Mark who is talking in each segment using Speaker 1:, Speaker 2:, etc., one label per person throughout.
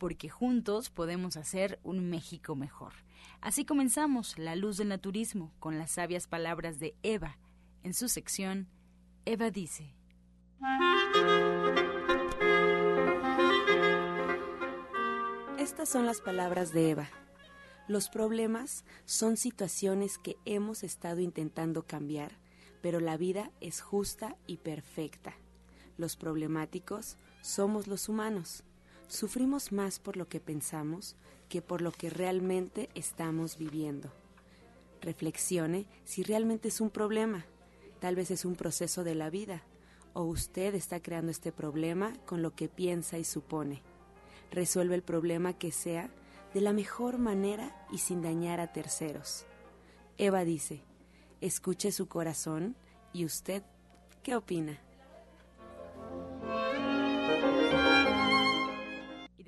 Speaker 1: porque juntos podemos hacer un México mejor. Así comenzamos La Luz del Naturismo con las sabias palabras de Eva. En su sección, Eva dice.
Speaker 2: Estas son las palabras de Eva. Los problemas son situaciones que hemos estado intentando cambiar, pero la vida es justa y perfecta. Los problemáticos somos los humanos Sufrimos más por lo que pensamos que por lo que realmente estamos viviendo. Reflexione si realmente es un problema. Tal vez es un proceso de la vida o usted está creando este problema con lo que piensa y supone. Resuelve el problema que sea de la mejor manera y sin dañar a terceros. Eva dice, escuche su corazón y usted, ¿qué opina?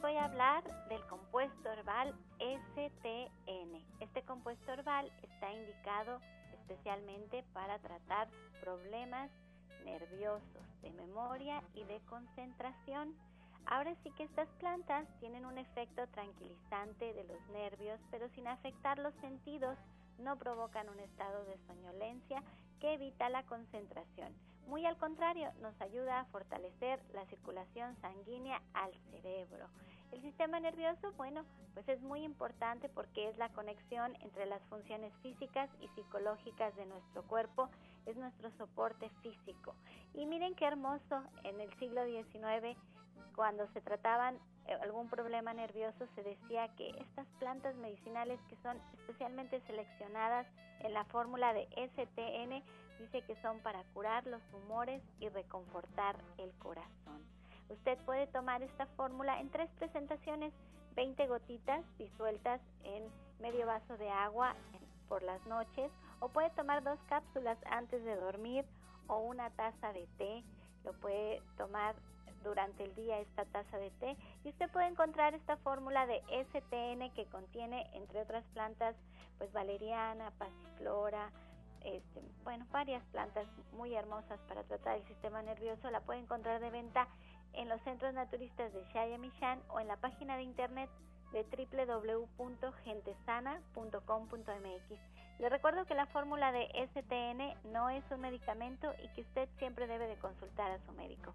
Speaker 3: Voy a hablar del compuesto herbal STN. Este compuesto herbal está indicado especialmente para tratar problemas nerviosos, de memoria y de concentración. Ahora sí que estas plantas tienen un efecto tranquilizante de los nervios, pero sin afectar los sentidos, no provocan un estado de soñolencia que evita la concentración. Muy al contrario, nos ayuda a fortalecer la circulación sanguínea al cerebro. El sistema nervioso, bueno, pues es muy importante porque es la conexión entre las funciones físicas y psicológicas de nuestro cuerpo, es nuestro soporte físico. Y miren qué hermoso, en el siglo XIX, cuando se trataban eh, algún problema nervioso, se decía que estas plantas medicinales que son especialmente seleccionadas en la fórmula de STN, dice que son para curar los tumores y reconfortar el corazón. Usted puede tomar esta fórmula en tres presentaciones, 20 gotitas disueltas en medio vaso de agua por las noches o puede tomar dos cápsulas antes de dormir o una taza de té. Lo puede tomar durante el día esta taza de té y usted puede encontrar esta fórmula de STN que contiene entre otras plantas pues valeriana, pasiflora, este, bueno, varias plantas muy hermosas para tratar el sistema nervioso. La puede encontrar de venta en los centros naturistas de Shayamishan o en la página de internet de www.gentesana.com.mx. Le recuerdo que la fórmula de STN no es un medicamento y que usted siempre debe de consultar a su médico.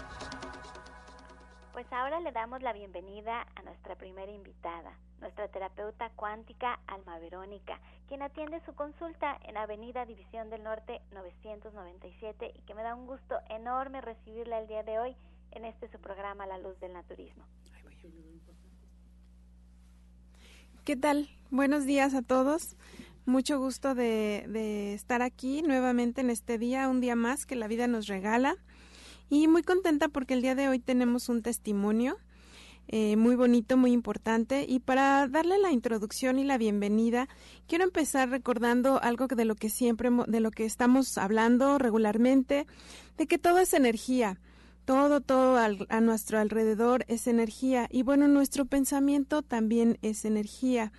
Speaker 3: Pues ahora le damos la bienvenida a nuestra primera invitada, nuestra terapeuta cuántica Alma Verónica, quien atiende su consulta en Avenida División del Norte 997 y que me da un gusto enorme recibirla el día de hoy en este su programa La Luz del Naturismo.
Speaker 4: ¿Qué tal? Buenos días a todos. Mucho gusto de, de, estar aquí nuevamente en este día, un día más que la vida nos regala. Y muy contenta porque el día de hoy tenemos un testimonio eh, muy bonito, muy importante. Y para darle la introducción y la bienvenida, quiero empezar recordando algo de lo que siempre, de lo que estamos hablando regularmente, de que todo es energía. Todo, todo a nuestro alrededor es energía. Y bueno, nuestro pensamiento también es energía.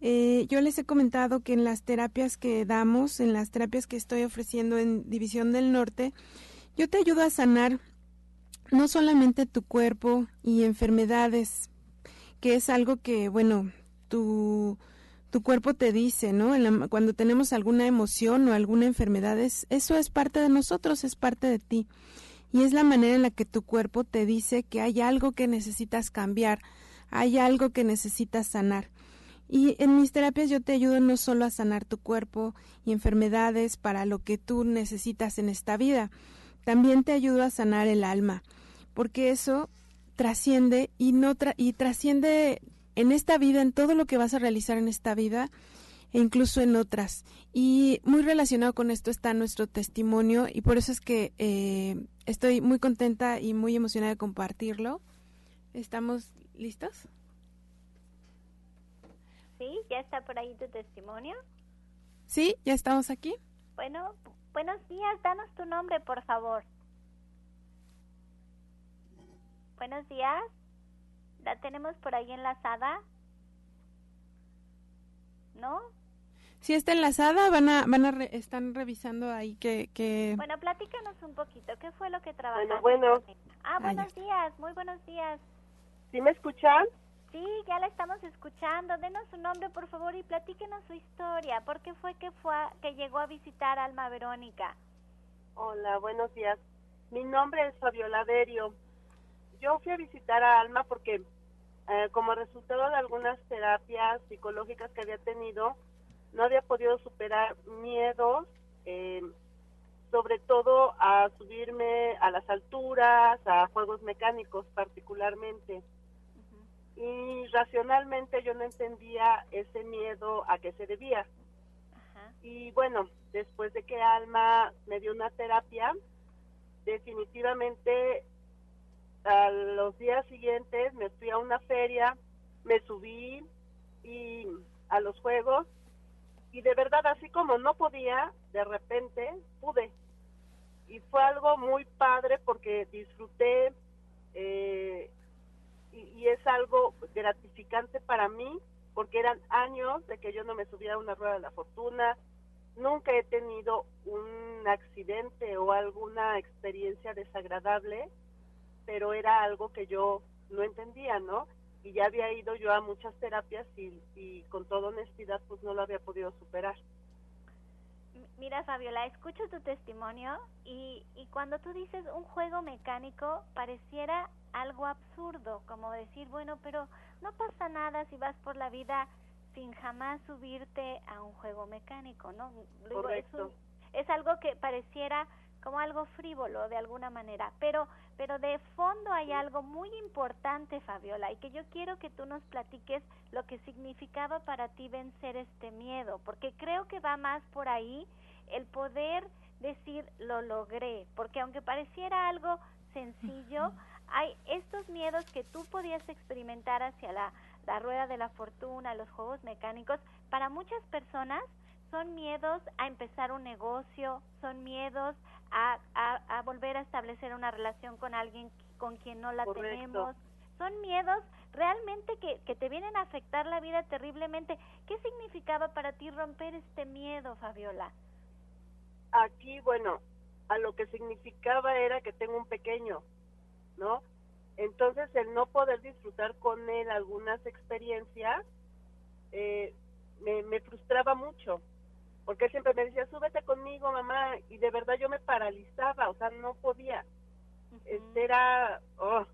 Speaker 4: Eh, yo les he comentado que en las terapias que damos, en las terapias que estoy ofreciendo en División del Norte, yo te ayudo a sanar no solamente tu cuerpo y enfermedades, que es algo que, bueno, tu, tu cuerpo te dice, ¿no? cuando tenemos alguna emoción o alguna enfermedad, eso es parte de nosotros, es parte de ti. Y es la manera en la que tu cuerpo te dice que hay algo que necesitas cambiar, hay algo que necesitas sanar. Y en mis terapias yo te ayudo no solo a sanar tu cuerpo y enfermedades para lo que tú necesitas en esta vida, también te ayudo a sanar el alma, porque eso trasciende y no y trasciende en esta vida, en todo lo que vas a realizar en esta vida e incluso en otras. Y muy relacionado con esto está nuestro testimonio y por eso es que eh, estoy muy contenta y muy emocionada de compartirlo. ¿Estamos listos?
Speaker 3: Sí, ya está por ahí tu testimonio.
Speaker 4: Sí, ya estamos aquí.
Speaker 3: Bueno, buenos días, danos tu nombre, por favor. Buenos días. ¿La tenemos por ahí enlazada? ¿No?
Speaker 4: Sí está enlazada, van a, van a están revisando ahí que, que...
Speaker 3: Bueno, platícanos un poquito, ¿qué fue lo que trabajaste?
Speaker 5: Bueno, bueno.
Speaker 3: Ah, buenos días, muy buenos días.
Speaker 5: ¿Sí me escuchan?
Speaker 3: Sí, ya la estamos escuchando. Denos su nombre, por favor, y platíquenos su historia. ¿Por qué fue que, fue que llegó a visitar Alma Verónica?
Speaker 5: Hola, buenos días. Mi nombre es Fabiola Derio. Yo fui a visitar a Alma porque eh, como resultado de algunas terapias psicológicas que había tenido, no había podido superar miedos, eh, sobre todo a subirme a las alturas, a juegos mecánicos particularmente y racionalmente yo no entendía ese miedo a qué se debía. Y bueno, después de que Alma me dio una terapia, definitivamente a los días siguientes me fui a una feria, me subí y a los juegos y de verdad así como no podía, de repente pude. Y fue algo muy padre porque disfruté eh, y, es algo gratificante para mí porque eran años de que yo no me subiera a una rueda de la fortuna, nunca he tenido un accidente o alguna experiencia desagradable, pero era algo que yo no entendía, ¿no? Y ya había ido yo a muchas terapias y, y con toda honestidad pues no lo había podido superar.
Speaker 3: Mira, Fabiola, escucho tu testimonio y, y cuando tú dices un juego mecánico, pareciera algo absurdo, como decir, bueno, pero no pasa nada si vas por la vida sin jamás subirte a un juego mecánico, ¿no?
Speaker 5: Correcto.
Speaker 3: Es, algo que pareciera como algo frívolo de alguna manera, pero pero de fondo hay algo muy importante, Fabiola, y que yo quiero que tú nos platiques lo que significaba para ti vencer este miedo, porque creo que va más por ahí el poder decir lo logré, porque aunque pareciera algo sencillo, hay estos miedos que tú podías experimentar hacia la, rueda de la fortuna, los juegos mecánicos, para muchas personas son miedos a empezar un negocio, son miedos a, a, volver a establecer una relación con alguien con quien no la tenemos, son miedos realmente que, que te vienen a afectar la vida terriblemente. ¿Qué significaba para ti romper este miedo, Fabiola?
Speaker 5: Aquí, bueno, a lo que significaba era que tengo un pequeño, ¿no? Entonces el no poder disfrutar con él algunas experiencias eh, me, frustraba mucho, porque él siempre me decía, súbete conmigo, mamá, y de verdad yo me paralizaba, o sea, no podía. Este era oh,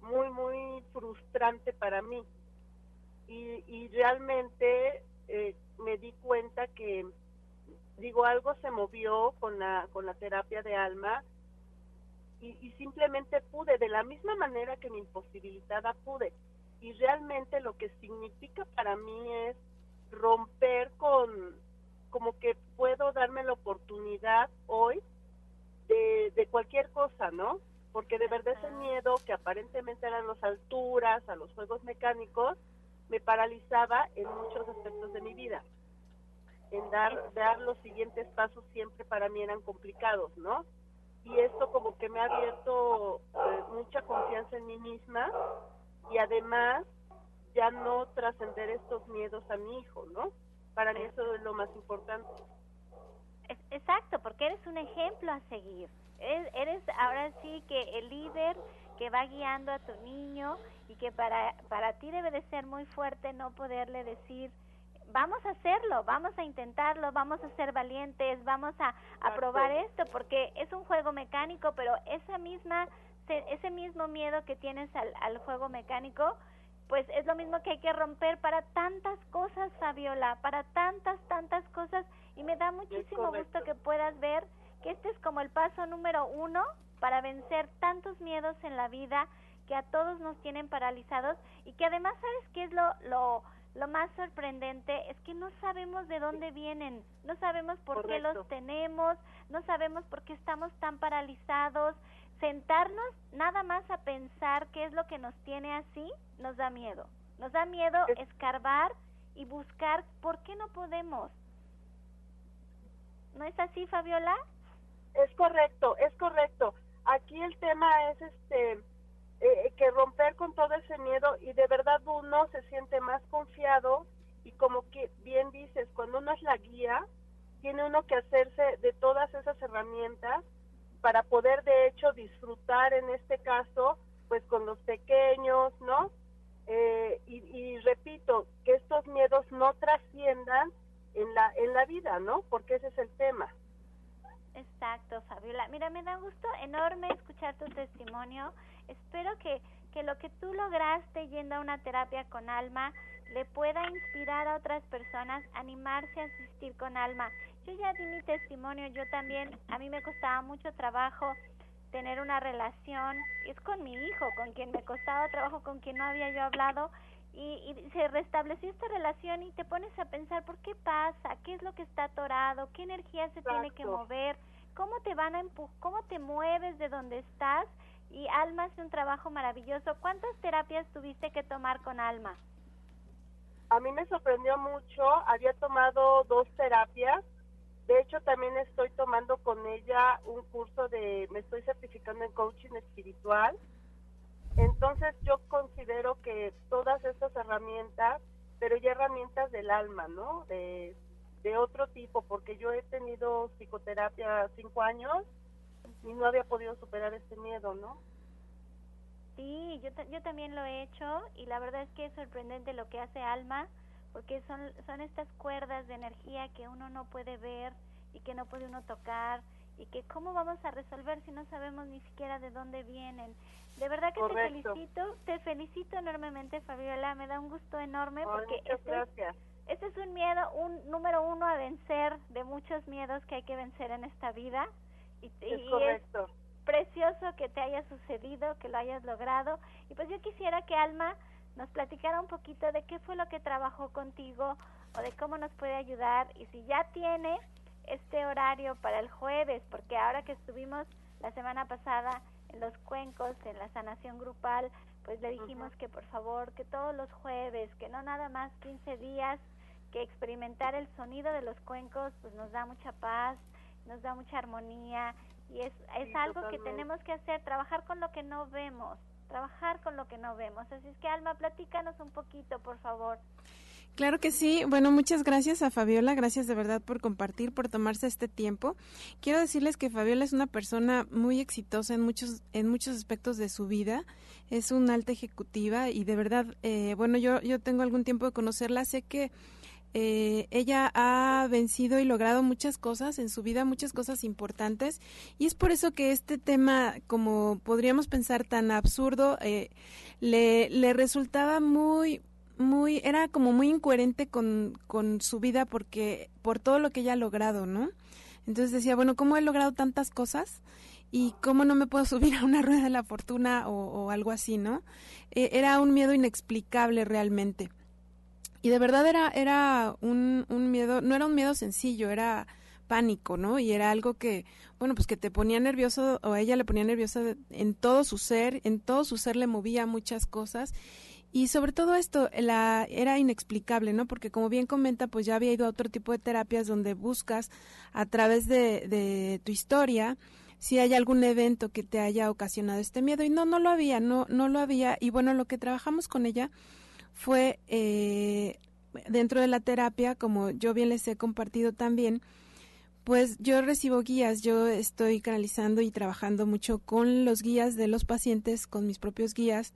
Speaker 5: muy, muy frustrante para mí. Y, y realmente eh, me di cuenta que, digo, algo se movió con la, con la terapia de alma y, y simplemente pude, de la misma manera que mi imposibilitada pude. Y realmente lo que significa para mí es romper con, como que puedo darme la oportunidad hoy de, de cualquier cosa, ¿no? Porque de verdad ese miedo que aparentemente eran las alturas, a los juegos mecánicos, me paralizaba en muchos aspectos de mi vida. En dar, dar los siguientes pasos siempre para mí eran complicados, ¿no? Y esto como que me ha abierto eh, mucha confianza en mí misma y además ya no trascender estos miedos a mi hijo, ¿no? Para mí eso es lo más importante.
Speaker 3: Exacto, porque eres un ejemplo a seguir. Eres, eres ahora sí que el líder que va guiando a tu niño y que para, para ti debe de ser muy fuerte no poderle decir, vamos a hacerlo, vamos a intentarlo, vamos a ser valientes, vamos a, a probar esto, porque es un juego mecánico, pero esa misma, ese mismo miedo que tienes al, al juego mecánico, pues es lo mismo que hay que romper para tantas cosas, Fabiola, para tantas, tantas cosas, y me da muchísimo gusto que puedas ver que este es como el paso número uno para vencer tantos miedos en la vida que a todos nos tienen paralizados. Y que además, ¿sabes qué es lo, lo, lo más sorprendente? Es que no sabemos de dónde vienen, no sabemos por qué los tenemos, no sabemos por qué estamos tan paralizados. Sentarnos nada más a pensar qué es lo que nos tiene así, nos da miedo. Nos da miedo escarbar y buscar por qué no podemos. ¿No es así, Fabiola?
Speaker 5: Es correcto, es correcto. Aquí el tema es este eh, que romper con todo ese miedo y de verdad uno se siente más confiado y como que bien dices, cuando uno es la guía, tiene uno que hacerse de todas esas herramientas para poder de hecho disfrutar en este caso pues con los pequeños, ¿no? Eh, y, y repito, que estos miedos no trasciendan en la, en la vida, ¿no? Porque ese es el tema.
Speaker 3: Exacto, Fabiola. Mira, me da gusto enorme escuchar tu testimonio. Espero que, que lo que tú lograste yendo a una terapia con alma le pueda inspirar a otras personas a animarse a asistir con alma. Yo ya di mi testimonio, yo también, a mí me costaba mucho trabajo tener una relación, es con mi hijo, con quien me costaba trabajo, con quien no había yo hablado, y, y, se restableció esta relación y te pones a pensar por qué pasa, qué es lo que está atorado, qué energía se tiene que mover, cómo te van a empujar, cómo te mueves de donde estás y Alma hace un trabajo maravilloso. ¿Cuántas terapias tuviste que tomar con Alma?
Speaker 5: A mí me sorprendió mucho, había tomado dos terapias, de hecho también estoy tomando con ella un curso de, me estoy certificando en coaching espiritual entonces yo considero que todas estas herramientas, pero ya herramientas del alma, ¿no? De, de otro tipo, porque yo he tenido psicoterapia cinco años y no había podido superar este miedo, ¿no?
Speaker 3: Sí, yo, yo también lo he hecho y la verdad es que es sorprendente lo que hace Alma, porque son, son estas cuerdas de energía que uno no puede ver y que no puede uno tocar y que cómo vamos a resolver si no sabemos ni siquiera de dónde vienen. De verdad que te felicito, te felicito enormemente Fabiola, me da un gusto enorme porque este es, este es un miedo, un número uno a vencer de muchos miedos que hay que vencer en esta vida. Y,
Speaker 5: es,
Speaker 3: y
Speaker 5: correcto.
Speaker 3: es precioso que te haya sucedido, que lo hayas logrado. Y pues yo quisiera que Alma nos platicara un poquito de qué fue lo que trabajó contigo o de cómo nos puede ayudar y si ya tiene este horario para el jueves, porque ahora que estuvimos la semana pasada en los cuencos, en la sanación grupal, pues le dijimos que por favor, que todos los jueves, que no nada más 15 días, que experimentar el sonido de los cuencos, pues nos da mucha paz, nos da mucha armonía y es, es
Speaker 5: Sí,
Speaker 3: algo que tenemos que hacer, trabajar con lo que no vemos, trabajar con lo que no vemos. Así es que Alma, platícanos un poquito, por favor.
Speaker 4: Claro que sí. Bueno, muchas gracias a Fabiola. Gracias de verdad por compartir, por tomarse este tiempo. Quiero decirles que Fabiola es una persona muy exitosa en muchos, en muchos aspectos de su vida. Es una alta ejecutiva y de verdad, eh, bueno, yo, yo tengo algún tiempo de conocerla. Sé que eh, ella ha vencido y logrado muchas cosas en su vida, muchas cosas importantes, y es por eso que este tema, como podríamos pensar tan absurdo, eh, le, le resultaba muy, muy, era como muy incoherente con, su vida porque, por todo lo que ella ha logrado, ¿no? Entonces decía, bueno, ¿cómo he logrado tantas cosas? y cómo no me puedo subir a una rueda de la fortuna o, algo así, ¿no? Eh, era un miedo inexplicable realmente. Y de verdad era, era un, un miedo, no era un miedo sencillo, era pánico, ¿no? Y era algo que, bueno, pues que te ponía nervioso o a ella le ponía nerviosa en todo su ser, en todo su ser le movía muchas cosas. Y sobre todo esto la, era inexplicable, ¿no? Porque como bien comenta, pues ya había ido a otro tipo de terapias donde buscas a través de, de tu historia si hay algún evento que te haya ocasionado este miedo. Y no, no lo había, no, no lo había. Y bueno, lo que trabajamos con ella fue eh, dentro de la terapia, como yo bien les he compartido también, pues yo recibo guías, yo estoy canalizando y trabajando mucho con los guías de los pacientes, con mis propios guías,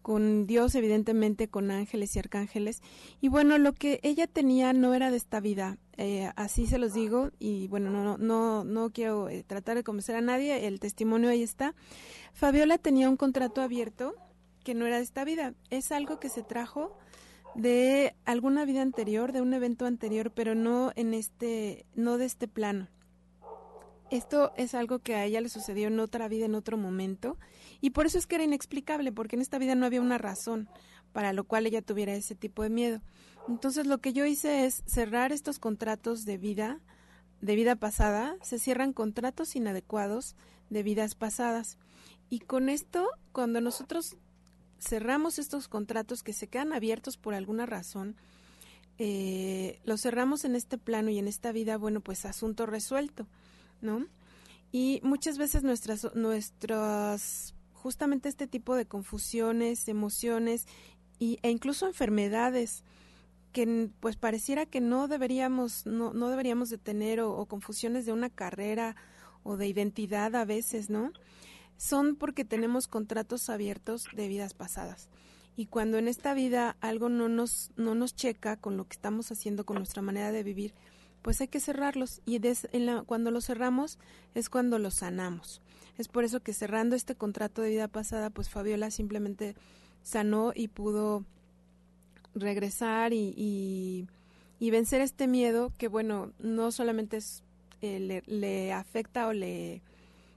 Speaker 4: con Dios, evidentemente, con ángeles y arcángeles. Y bueno, lo que ella tenía no era de esta vida, eh, así se los digo, y bueno, no, no, no quiero eh, tratar de convencer a nadie, el testimonio ahí está. Fabiola tenía un contrato abierto que no era de esta vida. Es algo que se trajo de alguna vida anterior, de un evento anterior, pero no en este, no de este plano. Esto es algo que a ella le sucedió en otra vida, en otro momento, y por eso es que era inexplicable, porque en esta vida no había una razón para lo cual ella tuviera ese tipo de miedo. Entonces lo que yo hice es cerrar estos contratos de vida, de vida pasada, se cierran contratos inadecuados de vidas pasadas. Y con esto, cuando nosotros cerramos estos contratos que se quedan abiertos por alguna razón, eh, los cerramos en este plano y en esta vida, bueno, pues asunto resuelto, ¿no? Y muchas veces nuestras, nuestras, justamente este tipo de confusiones, emociones y, e incluso enfermedades que pues pareciera que no deberíamos, no, no deberíamos de tener o, o confusiones de una carrera o de identidad a veces, ¿no? Son porque tenemos contratos abiertos de vidas pasadas. Y cuando en esta vida algo no nos, no nos checa con lo que estamos haciendo, con nuestra manera de vivir, pues hay que cerrarlos. Y cuando los cerramos es cuando los sanamos. Es por eso que cerrando este contrato de vida pasada, pues Fabiola simplemente sanó y pudo regresar y, y, vencer este miedo que, bueno, no solamente eh, le afecta o le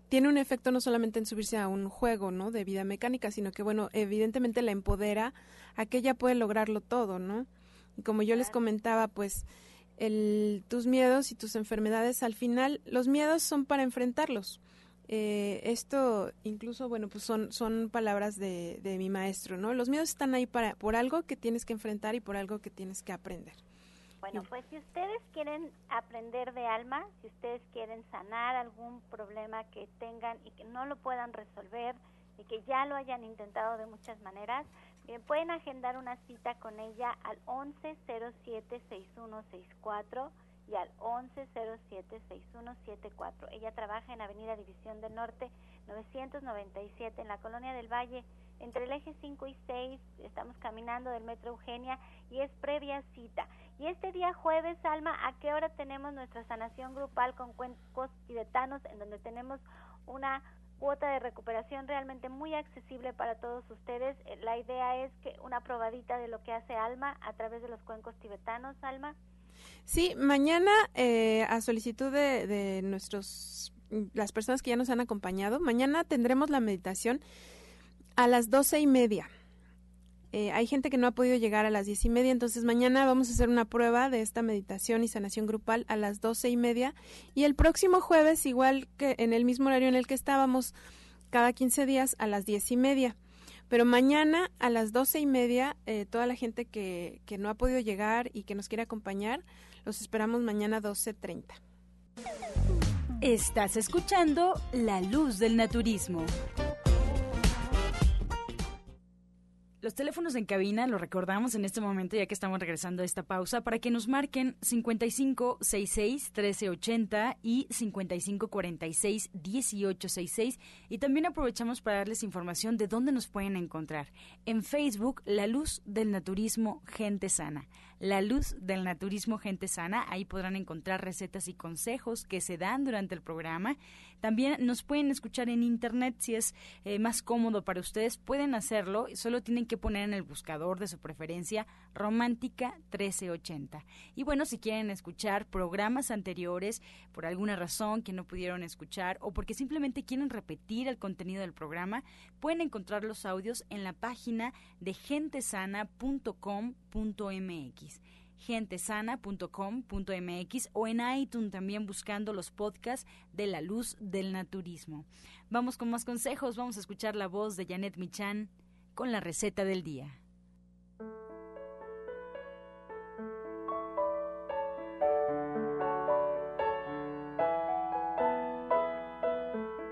Speaker 4: tiene un efecto no solamente en subirse a un juego, ¿no? De vida mecánica, sino que, bueno, evidentemente la empodera a que ella puede lograrlo todo, ¿no? Y como yo les comentaba, pues, el, tus miedos y tus enfermedades, al final, los miedos son para enfrentarlos. Eh, esto incluso, bueno, pues son, son palabras de, de mi maestro, ¿no? Los miedos están ahí para, por algo que tienes que enfrentar y por algo que tienes que aprender.
Speaker 3: Bueno, pues si ustedes quieren aprender de alma, si ustedes quieren sanar algún problema que tengan y que no lo puedan resolver y que ya lo hayan intentado de muchas maneras, pueden agendar una cita con ella al 1107-6164 y al 1107-6174. Ella trabaja en Avenida División del Norte 997 en la Colonia del Valle entre el eje 5 y 6 estamos caminando del Metro Eugenia y es previa cita. Y este día jueves, Alma, ¿a qué hora tenemos nuestra sanación grupal con cuencos tibetanos en donde tenemos una cuota de recuperación realmente muy accesible para todos ustedes? Eh, la idea es que una probadita de lo que hace Alma a través de los cuencos tibetanos, Alma.
Speaker 4: Sí, mañana eh, a solicitud de, de nuestros las personas que ya nos han acompañado, mañana tendremos la meditación a las doce y media. Eh, hay gente que no ha podido llegar a las diez y media, entonces mañana vamos a hacer una prueba de esta meditación y sanación grupal a las doce y media. Y el próximo jueves, igual que en el mismo horario en el que estábamos, cada quince días a las diez y media. Pero mañana a las doce y media, eh, toda la gente que, que no ha podido llegar y que nos quiere acompañar, los esperamos mañana doce treinta.
Speaker 1: Estás escuchando La Luz del Naturismo. Los teléfonos en cabina los recordamos en este momento ya que estamos regresando a esta pausa para que nos marquen 5566 1380 y 5546 1866 y también aprovechamos para darles información de dónde nos pueden encontrar. En Facebook, La Luz del Naturismo Gente Sana. La Luz del Naturismo Gente Sana. Ahí podrán encontrar recetas y consejos que se dan durante el programa. También nos pueden escuchar en internet si es eh, más cómodo para ustedes. Pueden hacerlo, solo tienen que poner en el buscador de su preferencia Romántica 1380. Y bueno, si quieren escuchar programas anteriores por alguna razón que no pudieron escuchar o porque simplemente quieren repetir el contenido del programa, pueden encontrar los audios en la página de gentesana.com.mx gentesana.com.mx o en iTunes también buscando los podcasts de la luz del naturismo. Vamos con más consejos, vamos a escuchar la voz de Janet Michan con la receta del día.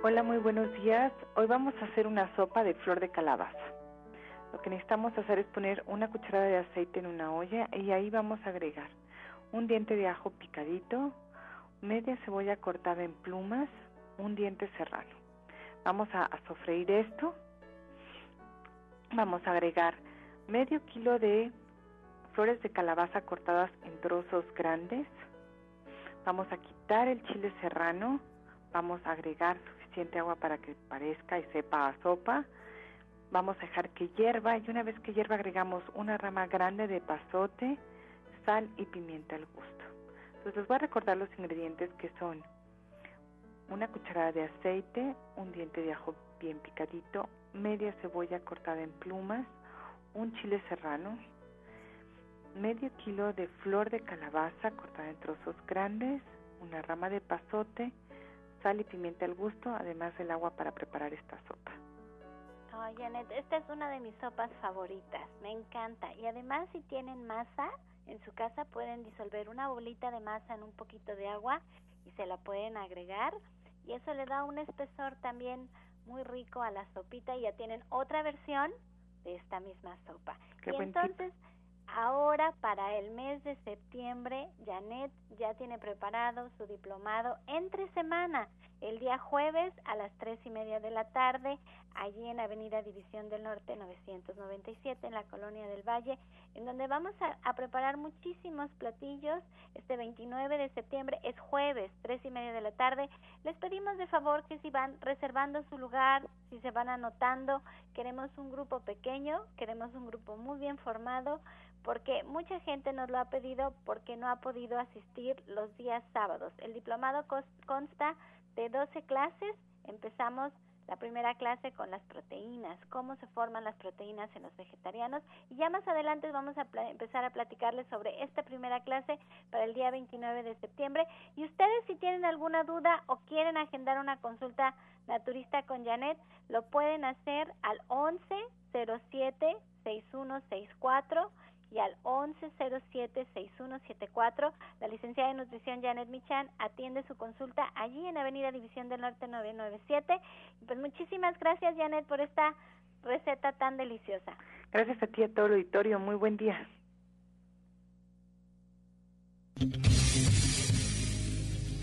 Speaker 6: Hola, muy buenos días. Hoy vamos a hacer una sopa de flor de calabaza. Lo que necesitamos hacer es poner una cucharada de aceite en una olla y ahí vamos a agregar un diente de ajo picadito, media cebolla cortada en plumas, un diente serrano. Vamos a, sofreír esto. Vamos a agregar medio kilo de flores de calabaza cortadas en trozos grandes. Vamos a quitar el chile serrano. Vamos a agregar suficiente agua para que parezca y sepa a sopa Vamos a dejar que hierva y una vez que hierva agregamos una rama grande de pasote, sal y pimienta al gusto. Entonces les voy a recordar los ingredientes que son una cucharada de aceite, un diente de ajo bien picadito, media cebolla cortada en plumas, un chile serrano, medio kilo de flor de calabaza cortada en trozos grandes, una rama de pasote, sal y pimienta al gusto, además del agua para preparar esta sopa.
Speaker 3: Oh, Janet, esta es una de mis sopas favoritas, me encanta. Y además si tienen masa en su casa pueden disolver una bolita de masa en un poquito de agua y se la pueden agregar y eso le da un espesor también muy rico a la sopita y ya tienen otra versión de esta misma sopa. y entonces ahora para el mes de septiembre Janet ya tiene preparado su diplomado entre semana el día jueves a las tres y media de la tarde, allí en Avenida División del Norte 997, en la Colonia del Valle, en donde vamos a, preparar muchísimos platillos. Este 29 de septiembre es jueves, tres y media de la tarde. Les pedimos de favor que si van reservando su lugar, si se van anotando, queremos un grupo pequeño, queremos un grupo muy bien formado, porque mucha gente nos lo ha pedido porque no ha podido asistir los días sábados. El diplomado consta de 12 clases. Empezamos la primera clase con las proteínas, cómo se forman las proteínas en los vegetarianos y ya más adelante vamos a empezar a platicarles sobre esta primera clase para el día 29 de septiembre y ustedes si tienen alguna duda o quieren agendar una consulta naturista con Janet, lo pueden hacer al 11 07 6164 y al 1107-6174. La licenciada de nutrición Janet Michan atiende su consulta allí en Avenida División del Norte 997. Pues muchísimas gracias Janet por esta receta tan deliciosa.
Speaker 6: Gracias a ti a todo el auditorio. Muy buen día.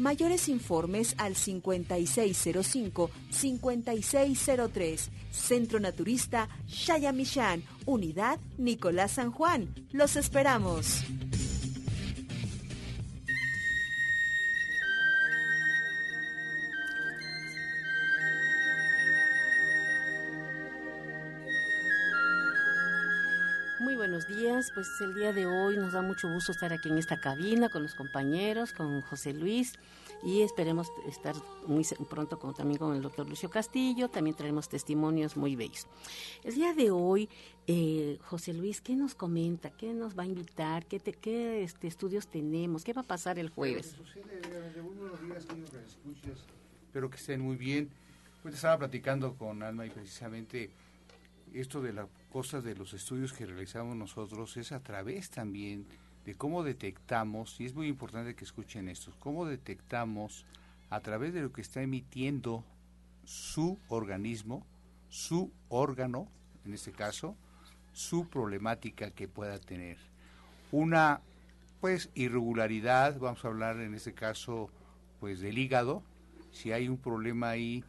Speaker 7: Mayores informes al 5605-5603 Centro Naturista Shayamishan, Unidad Nicolás San Juan. Los esperamos.
Speaker 8: Buenos días, pues el día de hoy nos da mucho gusto estar aquí en esta cabina con los compañeros, con José Luis y esperemos estar muy pronto con, también con el doctor Lucio Castillo, también traemos testimonios muy bellos. El día de hoy, eh, José Luis, ¿qué nos comenta? ¿Qué nos va a invitar? ¿Qué, qué este, estudios tenemos? ¿Qué va a pasar el jueves?
Speaker 9: Espero que estén muy bien. Pues estaba platicando con Alma y precisamente esto de las cosas de los estudios que realizamos nosotros es a través también de cómo detectamos, y es muy importante que escuchen esto, cómo detectamos a través de lo que está emitiendo su organismo, su órgano, en este caso, su problemática que pueda tener. Una, pues, irregularidad, vamos a hablar en este caso, pues, del hígado, si hay un problema ahí,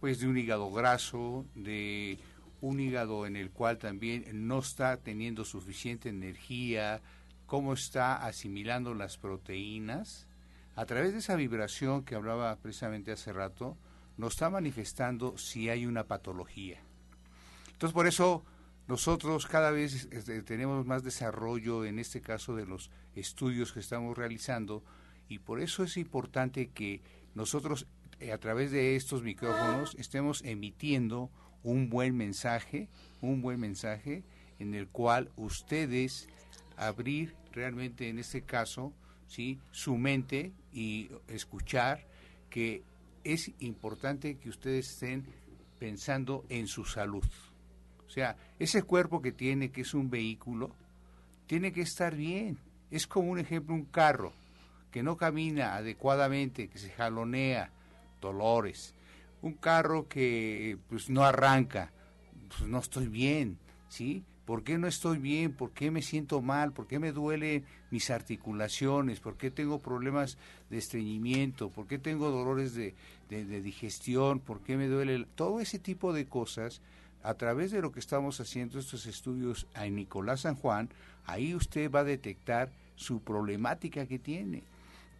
Speaker 9: pues, de un hígado graso, de un hígado en el cual también no está teniendo suficiente energía, cómo está asimilando las proteínas, a través de esa vibración que hablaba precisamente hace rato, nos está manifestando si hay una patología. Entonces, por eso nosotros cada vez este, tenemos más desarrollo en este caso de los estudios que estamos realizando y por eso es importante que nosotros eh, a través de estos micrófonos estemos emitiendo un buen mensaje, un buen mensaje en el cual ustedes abrir realmente en este caso, ¿sí? su mente y escuchar que es importante que ustedes estén pensando en su salud. O sea, ese cuerpo que tiene, que es un vehículo, tiene que estar bien. Es como un ejemplo, un carro que no camina adecuadamente, que se jalonea, dolores, un carro que pues no arranca, pues no estoy bien, ¿sí? ¿Por qué no estoy bien? ¿Por qué me siento mal? ¿Por qué me duelen mis articulaciones? ¿Por qué tengo problemas de estreñimiento? ¿Por qué tengo dolores de, de, digestión? ¿Por qué me duele? Todo ese tipo de cosas, a través de lo que estamos haciendo estos estudios en Nicolás San Juan, ahí usted va a detectar su problemática que tiene.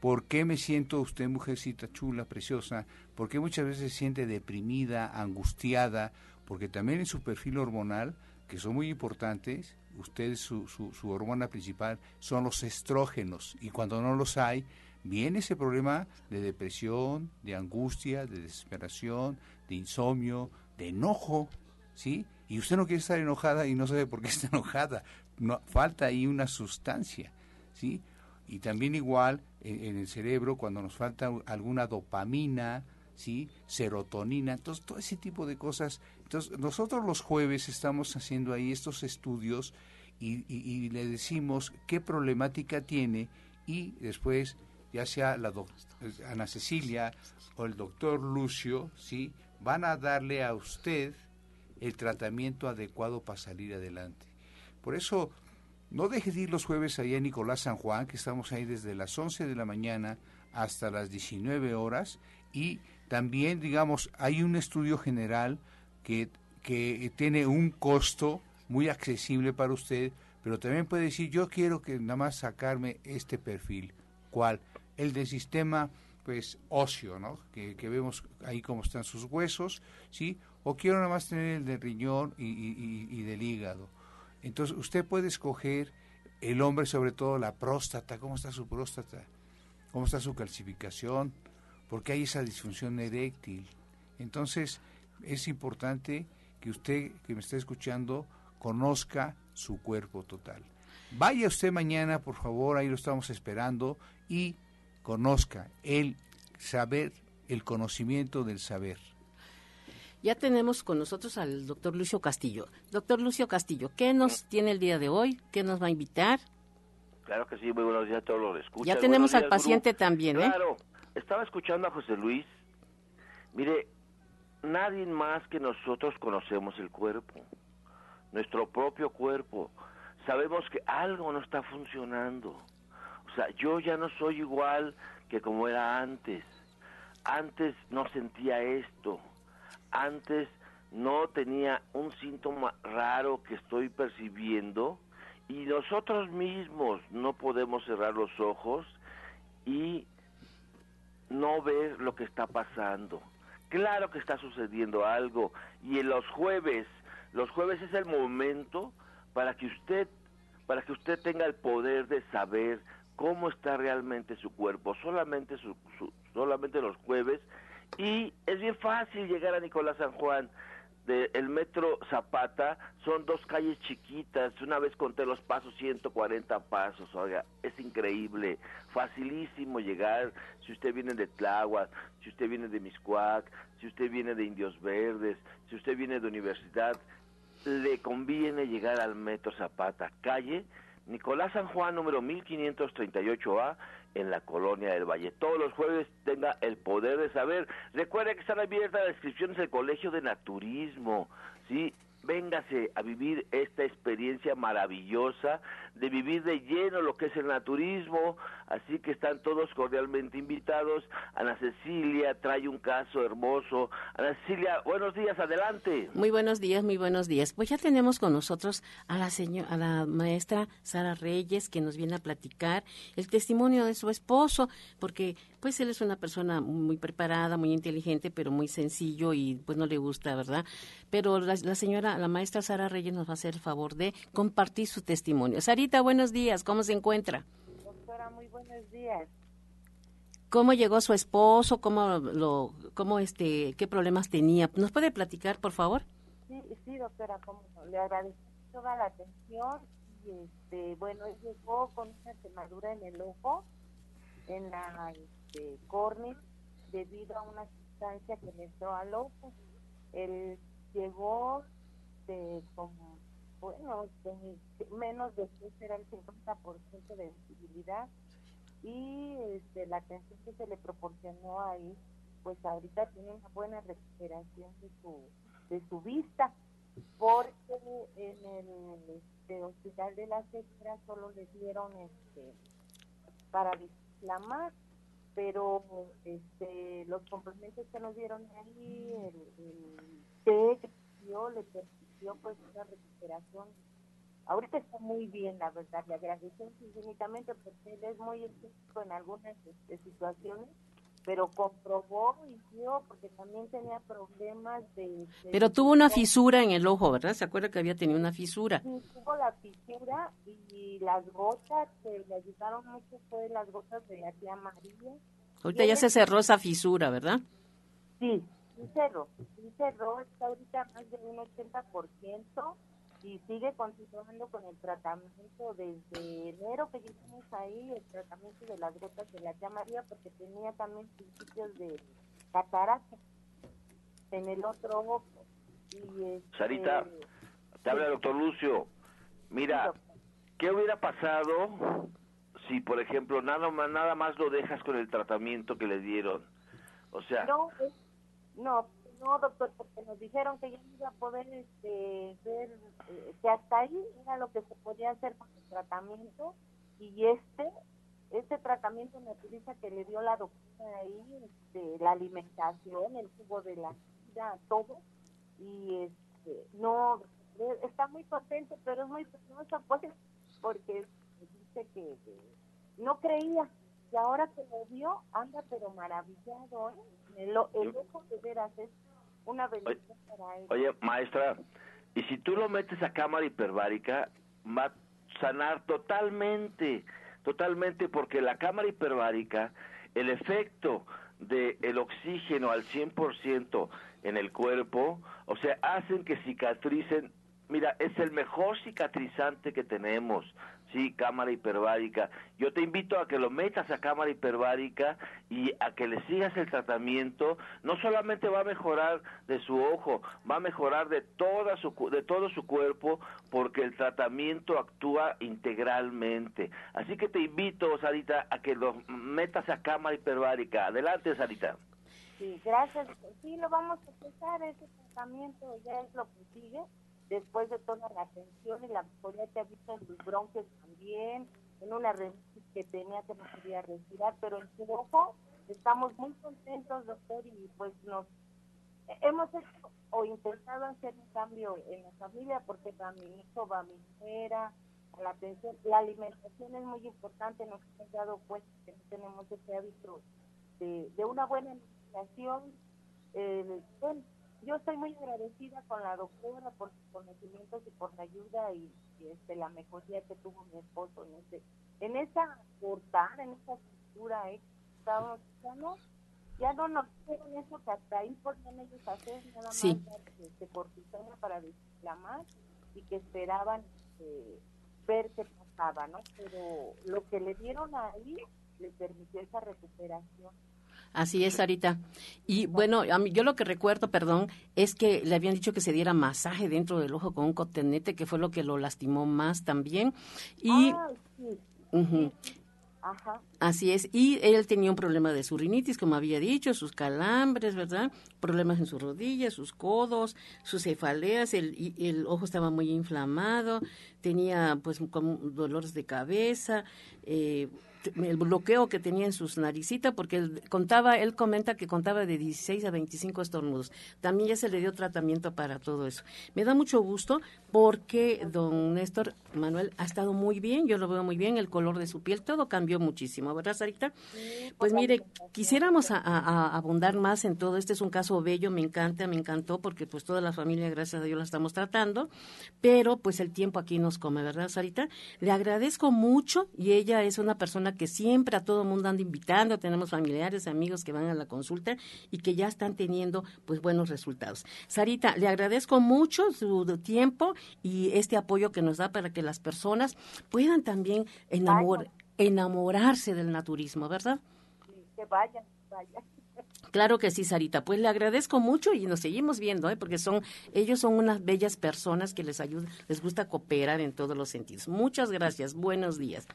Speaker 9: ¿Por qué me siento usted, mujercita chula, preciosa? ¿Por qué muchas veces se siente deprimida, angustiada? Porque también en su perfil hormonal, que son muy importantes, usted, su, su, su hormona principal, son los estrógenos. Y cuando no los hay, viene ese problema de depresión, de angustia, de desesperación, de insomnio, de enojo, ¿sí? Y usted no quiere estar enojada y no sabe por qué está enojada. No, falta ahí una sustancia, ¿sí? Y también igual en, el cerebro cuando nos falta alguna dopamina, ¿sí? serotonina, entonces todo ese tipo de cosas. Entonces nosotros los jueves estamos haciendo ahí estos estudios y, le decimos qué problemática tiene y después ya sea la Ana Cecilia o el doctor Lucio, ¿sí? van a darle a usted el tratamiento adecuado para salir adelante. Por eso no deje de ir los jueves allá en Nicolás San Juan, que estamos ahí desde las 11 de la mañana hasta las 19 horas. Y también, digamos, hay un estudio general que, que tiene un costo muy accesible para usted, pero también puede decir, yo quiero que nada más sacarme este perfil. ¿Cuál? El del sistema pues óseo, ¿no? Que, vemos ahí cómo están sus huesos, ¿sí? O quiero nada más tener el del riñón y, y del hígado entonces usted puede escoger el hombre, sobre todo la próstata, cómo está su próstata, cómo está su calcificación, porque hay esa disfunción eréctil. Entonces es importante que usted que me está escuchando conozca su cuerpo total. Vaya usted mañana, por favor, ahí lo estamos esperando, y conozca el saber, el conocimiento del saber.
Speaker 8: Ya tenemos con nosotros al doctor Lucio Castillo. Doctor Lucio Castillo, ¿qué nos tiene el día de hoy? ¿Qué nos va a invitar?
Speaker 10: Claro que sí, muy buenos días a todos los escuchan.
Speaker 8: Ya tenemos al paciente también,
Speaker 10: ¿eh? Claro, estaba escuchando a José Luis. Mire, nadie más que nosotros conocemos el cuerpo, nuestro propio cuerpo. Sabemos que algo no está funcionando. O sea, yo ya no soy igual que como era antes. Antes no sentía esto antes no tenía un síntoma raro que estoy percibiendo y nosotros mismos no podemos cerrar los ojos y no ver lo que está pasando. Claro que está sucediendo algo y en los jueves, los jueves es el momento para que usted para que usted tenga el poder de saber cómo está realmente su cuerpo, solamente su, solamente los jueves y es bien fácil llegar a Nicolás San Juan del metro Zapata son dos calles chiquitas. Una vez conté los pasos, 140 pasos. Oiga, es increíble, facilísimo llegar. Si usted viene de Tláhuac, si usted viene de Miscuac, si usted viene de Indios Verdes, si usted viene de Universidad, le conviene llegar al metro Zapata, calle Nicolás San Juan, número 1538A, en la colonia del Valle. Todos los jueves tenga el poder de saber. Recuerde que están abiertas las inscripciones del Colegio de Naturismo, ¿sí? Véngase a vivir esta experiencia maravillosa de vivir de lleno lo que es el naturismo, así que están todos cordialmente invitados. Ana Cecilia trae un caso hermoso. Ana Cecilia, buenos días, adelante.
Speaker 8: Muy buenos días, muy buenos días. Pues ya tenemos con nosotros a la señora, a la maestra Sara Reyes que nos viene a platicar el testimonio de su esposo, porque pues él es una persona muy preparada, muy inteligente, pero muy sencillo y pues no le gusta, ¿verdad? Pero la, señora, la maestra Sara Reyes nos va a hacer el favor de compartir su testimonio. Buenos días, ¿cómo se encuentra?
Speaker 11: muy buenos días.
Speaker 8: ¿Cómo llegó su esposo? ¿Cómo lo, cómo este, qué problemas tenía? ¿Nos puede platicar, por favor?
Speaker 11: Sí, sí, doctora, le agradezco toda la atención y este, bueno, él llegó con una quemadura en el ojo, en la este, córnea, debido a una sustancia que le entró al ojo. Él llegó de como bueno, menos de era el 50% de visibilidad y este, la atención que se le proporcionó ahí, pues ahorita tiene una buena recuperación de su, de su vista, porque en el este, hospital de la ceguera solo le dieron este, para disflamar, pero este, los complementos que nos dieron ahí, el, el que le permitió pues una recuperación ahorita está muy bien, la verdad, le agradecemos infinitamente porque él es muy específico en algunas este, situaciones, pero comprobó y vio porque también tenía problemas de,
Speaker 8: Pero tuvo una fisura en el ojo, ¿verdad? ¿Se acuerda que había tenido una fisura?
Speaker 11: Sí, tuvo la fisura y las gotas que le ayudaron mucho fue las gotas de la tía María.
Speaker 8: Ahorita ya se cerró esa fisura, ¿verdad?
Speaker 11: Sí, sí cerró, está ahorita más de un 80% y sigue continuando con el tratamiento desde enero que hicimos ahí, el tratamiento de las gotas de la llamaría, porque tenía también principios de catarata en el otro ojo. Y este,
Speaker 10: Sarita, te habla el doctor Lucio. Mira, ¿qué hubiera pasado si, por ejemplo, nada más, nada más lo dejas con el tratamiento que le dieron? O sea...
Speaker 11: No, no, no, doctor, porque nos dijeron que ya no iba a poder este, ver, eh, que hasta ahí era lo que se podía hacer con el tratamiento. Y este, este tratamiento naturista que le dio la doctora ahí, este, la alimentación, el jugo de la vida, todo, y este, no, está muy contento, pero es muy penoso pues, porque dice que, no creía, y ahora que lo vio, anda pero maravillado, ¿eh? El, el ojo de veras es una bendición para él.
Speaker 10: Oye, maestra, y si tú lo metes a cámara hiperbárica, va a sanar totalmente, totalmente, porque la cámara hiperbárica, el efecto del el oxígeno al 100% en el cuerpo, o sea, hacen que cicatricen. Mira, es el mejor cicatrizante que tenemos sí, cámara hiperbárica. Yo te invito a que lo metas a cámara hiperbárica y a que le sigas el tratamiento. No solamente va a mejorar de su ojo, va a mejorar de, toda su, de todo su cuerpo porque el tratamiento actúa integralmente. Así que te invito, Sarita, a que lo metas a cámara hiperbárica. Adelante, Sarita.
Speaker 11: Sí, gracias. Sí, lo vamos a empezar, ese tratamiento ya es lo que sigue después de toda la atención y la mejoría que ha visto en sus bronquios también, en una revisión que tenía que no podía respirar, pero en su ojo estamos muy contentos, doctor, y pues nos hemos hecho o intentado hacer un cambio en la familia porque va mi hijo, va mi mujer, la atención, la alimentación es muy importante, nos hemos dado cuenta que no tenemos ese hábito de, de una buena alimentación. Eh, yo estoy muy agradecida con la doctora por sus conocimientos y por la ayuda y, este, la mejoría que tuvo mi esposo en ese, en esa portada, en esa cultura eh, que estábamos usando, ya no nos hicieron eso que hasta ahí podían ellos hacer nada más
Speaker 8: Sí.
Speaker 11: este, cortisona para desinflamar y que esperaban eh, ver qué pasaba, ¿no? Pero lo que le dieron ahí le permitió esa recuperación.
Speaker 8: Así es, Sarita. Y bueno, a mí, yo lo que recuerdo, perdón, es que le habían dicho que se diera masaje dentro del ojo con un cotonete, que fue lo que lo lastimó más también. Y
Speaker 11: sí, ajá.
Speaker 8: así es. Y él tenía un problema de su rinitis, como había dicho, sus calambres, ¿verdad? Problemas en sus rodillas, sus codos, sus cefaleas, el, el ojo estaba muy inflamado, tenía pues como dolores de cabeza, eh, el bloqueo que tenía en sus naricitas, porque él contaba, él comenta que contaba de 16 a 25 estornudos. También ya se le dio tratamiento para todo eso. Me da mucho gusto porque don Néstor Manuel ha estado muy bien, yo lo veo muy bien, el color de su piel, todo cambió muchísimo, ¿verdad, Sarita? Pues mire, quisiéramos a- a- a abundar más en todo. Este es un caso bello, me encanta, me encantó, porque pues toda la familia, gracias a Dios, la estamos tratando, pero pues el tiempo aquí nos come, ¿verdad, Sarita? Le agradezco mucho y ella es una persona que siempre a todo mundo anda invitando, tenemos familiares, amigos que van a la consulta y que ya están teniendo pues buenos resultados. Sarita, le agradezco mucho su tiempo y este apoyo que nos da para que las personas puedan también enamor- enamorarse del naturismo, ¿verdad?
Speaker 11: Que vayan, vayan.
Speaker 8: Claro que sí, Sarita. Pues le agradezco mucho y nos seguimos viendo, ¿eh? porque son ellos son unas bellas personas que les ayudan, les gusta cooperar en todos los sentidos. Muchas gracias. Buenos días.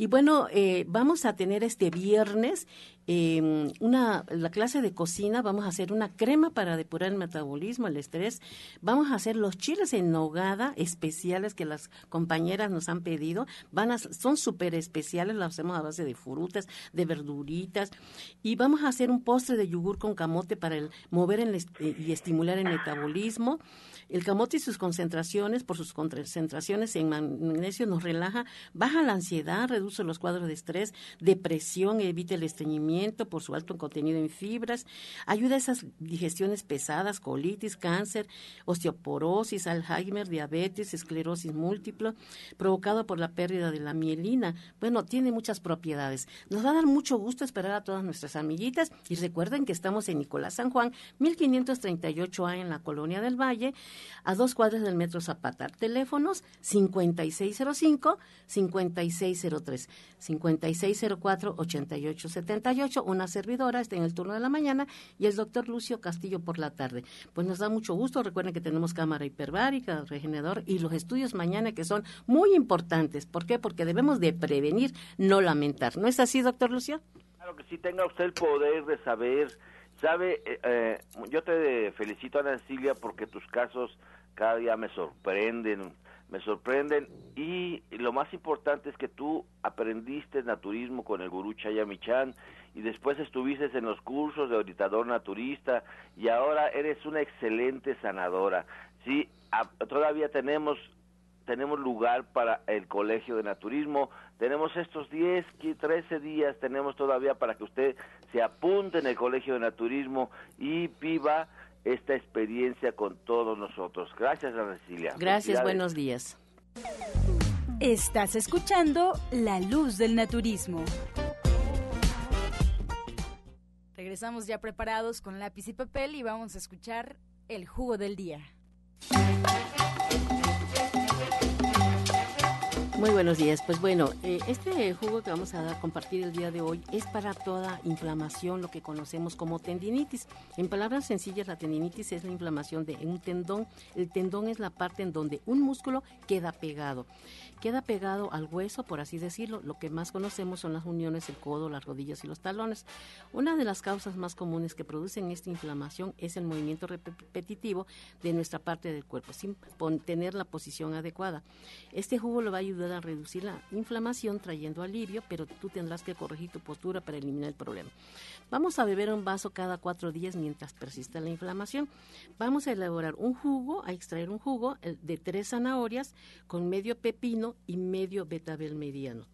Speaker 8: Y bueno, eh, vamos a tener este viernes eh, una la clase de cocina. Vamos a hacer una crema para depurar el metabolismo, el estrés. Vamos a hacer los chiles en nogada especiales que las compañeras nos han pedido. Van a, son súper especiales, los hacemos a base de frutas, de verduritas. Y vamos a hacer un postre de yogur con camote para el, mover el eh, y estimular el metabolismo. El camote y sus concentraciones, por sus concentraciones en magnesio, nos relaja, baja la ansiedad, reduce los cuadros de estrés, depresión, evita el estreñimiento por su alto contenido en fibras, ayuda a esas digestiones pesadas, colitis, cáncer, osteoporosis, Alzheimer, diabetes, esclerosis múltiple, provocado por la pérdida de la mielina. Bueno, tiene muchas propiedades. Nos va a dar mucho gusto esperar a todas nuestras amiguitas y recuerden que estamos en Nicolás San Juan, 1538A en la Colonia del Valle, a dos cuadras del Metro Zapata. Teléfonos 5605-5603, 5604-8878. Una servidora está en el turno de la mañana y el doctor Lucio Castillo por la tarde. Pues nos da mucho gusto. Recuerden que tenemos cámara hiperbárica, regenerador y los estudios mañana que son muy importantes. ¿Por qué? Porque debemos de prevenir, no lamentar. ¿No es así, doctor Lucio?
Speaker 10: Claro que sí, tenga usted el poder de saber. Sabe, eh, eh, yo te felicito, Ana Cecilia, porque tus casos cada día me sorprenden, me sorprenden. Y lo más importante es que tú aprendiste naturismo con el gurú Chayamichan y después estuviste en los cursos de orientador naturista y ahora eres una excelente sanadora. Sí, a- todavía tenemos tenemos lugar para el Colegio de Naturismo. Tenemos estos 10, qui- 13 días, tenemos todavía para que usted se apunte en el Colegio de Naturismo y viva esta experiencia con todos nosotros. Gracias, Ana Cecilia.
Speaker 8: Gracias, buenos días.
Speaker 1: Estás escuchando La Luz del Naturismo. Regresamos ya preparados con lápiz y papel y vamos a escuchar el jugo del día.
Speaker 8: Muy buenos días. Pues bueno, eh, este jugo que vamos a dar, compartir el día de hoy es para toda inflamación, lo que conocemos como tendinitis. En palabras sencillas, la tendinitis es la inflamación de un tendón. El tendón es la parte en donde un músculo queda pegado. Queda pegado al hueso, por así decirlo. Lo que más conocemos son las uniones, el codo, las rodillas y los talones. Una de las causas más comunes que producen esta inflamación es el movimiento repetitivo de nuestra parte del cuerpo, sin tener la posición adecuada. Este jugo le va a ayudar reducir la inflamación trayendo alivio, pero tú tendrás que corregir tu postura para eliminar el problema. Vamos a beber un vaso cada cuatro días mientras persista la inflamación. Vamos a elaborar un jugo, a extraer un jugo de tres zanahorias con medio pepino y medio betabel mediano.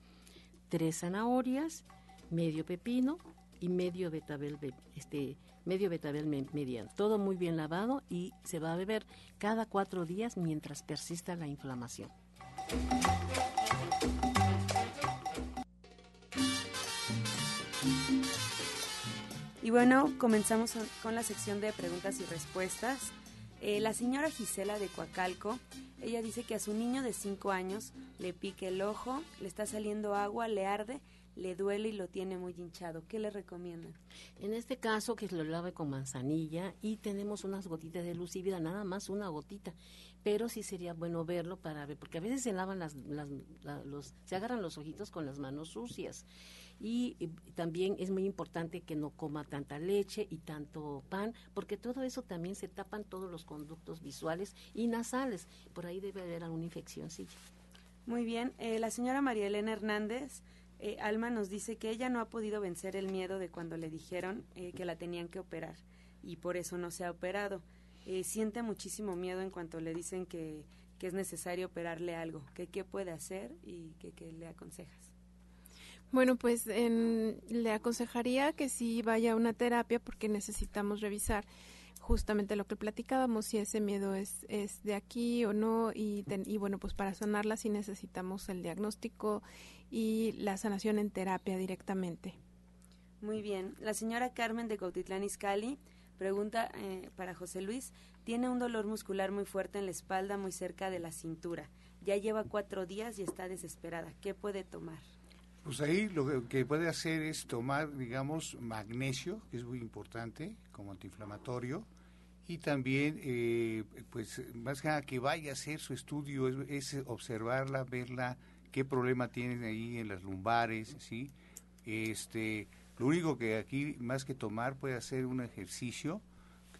Speaker 8: Tres zanahorias, medio pepino y medio betabel este medio betabel mediano. Todo muy bien lavado y se va a beber cada cuatro días mientras persista la inflamación.
Speaker 2: Y bueno, comenzamos con la sección de preguntas y respuestas. Eh, la señora Gisela de Coacalco, ella dice que a su niño de 5 años le pique el ojo, le está saliendo agua, le arde le duele y lo tiene muy hinchado. ¿Qué le recomiendan?
Speaker 8: En este caso, que lo lave con manzanilla y tenemos unas gotitas de luz y vida, nada más una gotita. Pero sí sería bueno verlo para ver, porque a veces se lavan las, los, se agarran los ojitos con las manos sucias. Y, también es muy importante que no coma tanta leche y tanto pan, porque todo eso también se tapan todos los conductos visuales y nasales. Por ahí debe haber alguna infección, sí.
Speaker 2: Muy bien. Eh, la señora María Elena Hernández eh, Alma nos dice que ella no ha podido vencer el miedo de cuando le dijeron eh, que la tenían que operar y por eso no se ha operado. Eh, siente muchísimo miedo en cuanto le dicen que, que es necesario operarle algo, que qué puede hacer y que, qué le aconsejas.
Speaker 4: Bueno, pues le aconsejaría que sí vaya a una terapia porque necesitamos revisar justamente lo que platicábamos, si ese miedo es, es de aquí o no, y, y bueno, pues para sanarla sí necesitamos el diagnóstico y la sanación en terapia directamente.
Speaker 2: Muy bien. La señora Carmen de Cautitlán Izcalli pregunta eh, para José Luis, tiene un dolor muscular muy fuerte en la espalda, muy cerca de la cintura. Ya lleva cuatro días y está desesperada. ¿Qué puede tomar?
Speaker 9: Pues ahí lo que puede hacer es tomar, digamos, magnesio, que es muy importante como antiinflamatorio, y también, eh, pues, más que nada que vaya a hacer su estudio, es, observarla, verla, qué problema tienen ahí en las lumbares, ¿sí? Este, lo único que aquí, más que tomar, puede hacer un ejercicio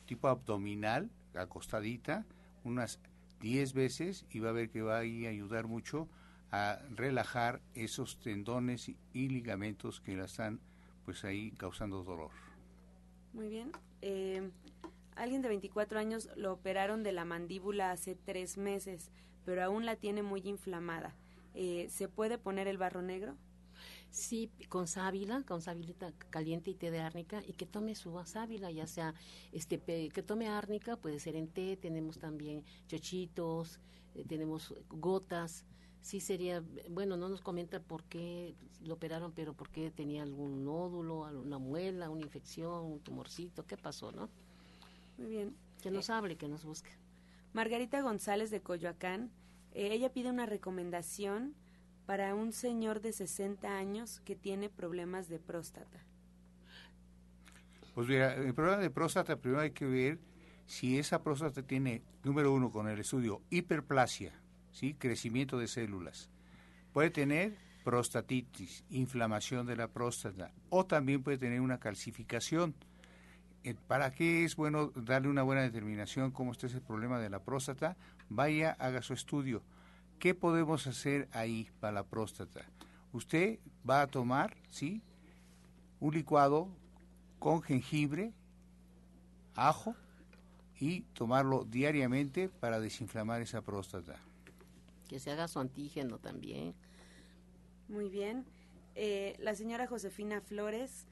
Speaker 9: tipo abdominal, acostadita, unas 10 veces y va a ver que va a ayudar mucho a relajar esos tendones y ligamentos que la están pues ahí causando dolor.
Speaker 2: Muy bien. Eh, alguien de 24 años lo operaron de la mandíbula hace tres meses, pero aún la tiene muy inflamada. Eh, ¿se puede poner el barro negro?
Speaker 8: Sí, con sábila, con sábila caliente y té de árnica y que tome su sábila, ya sea este que tome árnica, puede ser en té, tenemos también chochitos, eh, tenemos gotas. Sí sería, bueno, no nos comenta por qué lo operaron, pero por qué tenía algún nódulo, alguna muela, una infección, un tumorcito, ¿qué pasó, no?
Speaker 2: Muy bien.
Speaker 8: Que nos hable, que nos busque.
Speaker 2: Margarita González de Coyoacán eh, ella pide una recomendación para un señor de 60 años que tiene problemas de próstata.
Speaker 9: Pues mira, el problema de próstata primero hay que ver si esa próstata tiene, número uno, con el estudio, hiperplasia, ¿sí? crecimiento de células. Puede tener prostatitis, inflamación de la próstata, o también puede tener una calcificación. Eh, ¿Para qué es bueno darle una buena determinación cómo está ese problema de la próstata? Vaya, haga su estudio. ¿Qué podemos hacer ahí para la próstata? Usted va a tomar, ¿sí? Un licuado con jengibre, ajo y tomarlo diariamente para desinflamar esa próstata.
Speaker 8: Que se haga su antígeno también.
Speaker 2: Muy bien. Eh, la señora Josefina Flores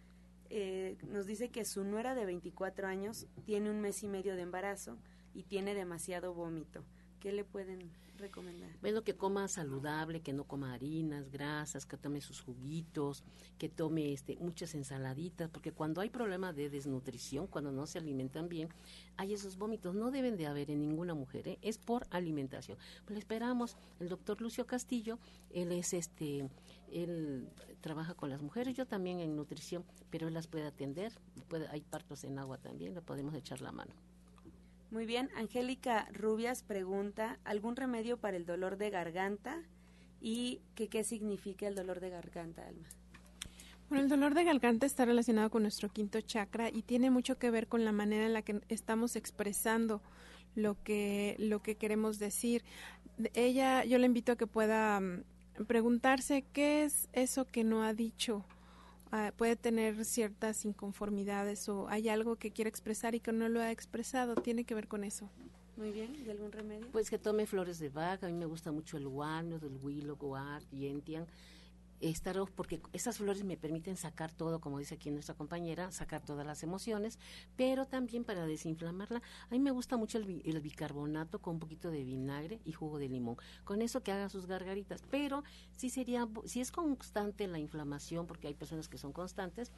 Speaker 2: eh, nos dice que su nuera de 24 años tiene un mes y medio de embarazo y tiene demasiado vómito. ¿Qué le pueden recomendar?
Speaker 8: Bueno, que coma saludable, que no coma harinas, grasas, que tome sus juguitos, que tome este, muchas ensaladitas, porque cuando hay problema de desnutrición, cuando no se alimentan bien, hay esos vómitos. No deben de haber en ninguna mujer, ¿eh? es por alimentación. Pues esperamos, el doctor Lucio Castillo, él es este, él trabaja con las mujeres, yo también en nutrición, pero él las puede atender, puede, hay partos en agua también, le podemos echar la mano.
Speaker 2: Muy bien, Angélica Rubias pregunta, ¿algún remedio para el dolor de garganta? ¿Y qué significa el dolor de garganta, Alma?
Speaker 4: Bueno, el dolor de garganta está relacionado con nuestro quinto chakra y tiene mucho que ver con la manera en la que estamos expresando lo que, lo que queremos decir. Ella, yo le invito a que pueda mm, preguntarse qué es eso que no ha dicho. Ah, puede tener ciertas inconformidades o hay algo que quiere expresar y que no lo ha expresado. Tiene que ver con eso.
Speaker 2: Muy bien, ¿y algún remedio?
Speaker 8: Pues que tome flores de vaca, a mí me gusta mucho el guano, el willow, guar, yentian, estar porque esas flores me permiten sacar todo, como dice aquí nuestra compañera, sacar todas las emociones, pero también para desinflamarla. A mí me gusta mucho el, bicarbonato con un poquito de vinagre y jugo de limón. Con eso que haga sus gargaritas, pero si sería si es constante la inflamación, porque hay personas que son constantes,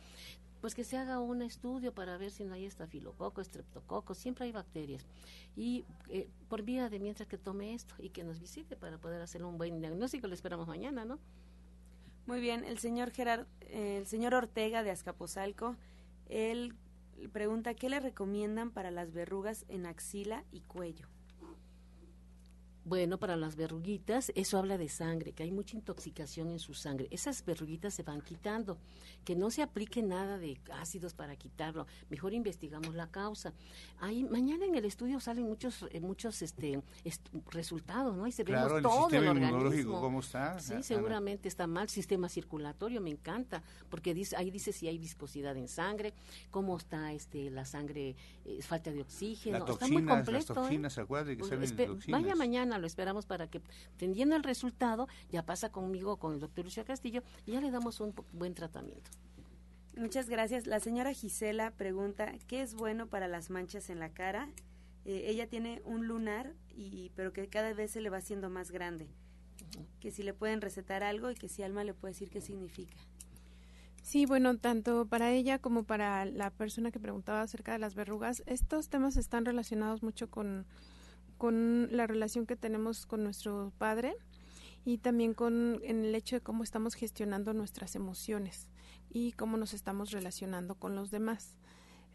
Speaker 8: pues que se haga un estudio para ver si no hay estafilococo, estreptococo, siempre hay bacterias. Y eh, por vía de mientras que tome esto y que nos visite para poder hacer un buen diagnóstico, le esperamos mañana, ¿no?
Speaker 2: Muy bien, el señor Gerard, el señor Ortega de Azcapotzalco, él pregunta qué le recomiendan para las verrugas en axila y cuello.
Speaker 8: Bueno, para las verruguitas, eso habla de sangre, que hay mucha intoxicación en su sangre. Esas verruguitas se van quitando. Que no se aplique nada de ácidos para quitarlo. Mejor investigamos la causa. Ahí, mañana en el estudio salen muchos eh, muchos este resultados, ¿no? Y se
Speaker 9: claro,
Speaker 8: vemos todo
Speaker 9: sistema
Speaker 8: el
Speaker 9: inmunológico, ¿cómo está?
Speaker 8: Sí, seguramente está mal. Sistema circulatorio, me encanta, porque dice, ahí dice si hay viscosidad en sangre, cómo está este la sangre, eh, falta de oxígeno.
Speaker 9: Las
Speaker 8: está muy completo.
Speaker 9: Las toxinas,
Speaker 8: ¿eh?
Speaker 9: acuérdate que
Speaker 8: Pues,
Speaker 9: salen
Speaker 8: espe-
Speaker 9: toxinas.
Speaker 8: Vaya mañana, lo esperamos para que, teniendo el resultado, ya pasa conmigo, con el doctor Lucio Castillo, y ya le damos un buen tratamiento.
Speaker 2: Muchas gracias. La señora Gisela pregunta qué es bueno para las manchas en la cara. Eh, ella tiene un lunar y pero que cada vez se le va haciendo más grande. Que si le pueden recetar algo y que si Alma le puede decir qué significa.
Speaker 4: Sí, bueno, tanto para ella como para la persona que preguntaba acerca de las verrugas, estos temas están relacionados mucho con, con la relación que tenemos con nuestro padre y también con en el hecho de cómo estamos gestionando nuestras emociones y cómo nos estamos relacionando con los demás.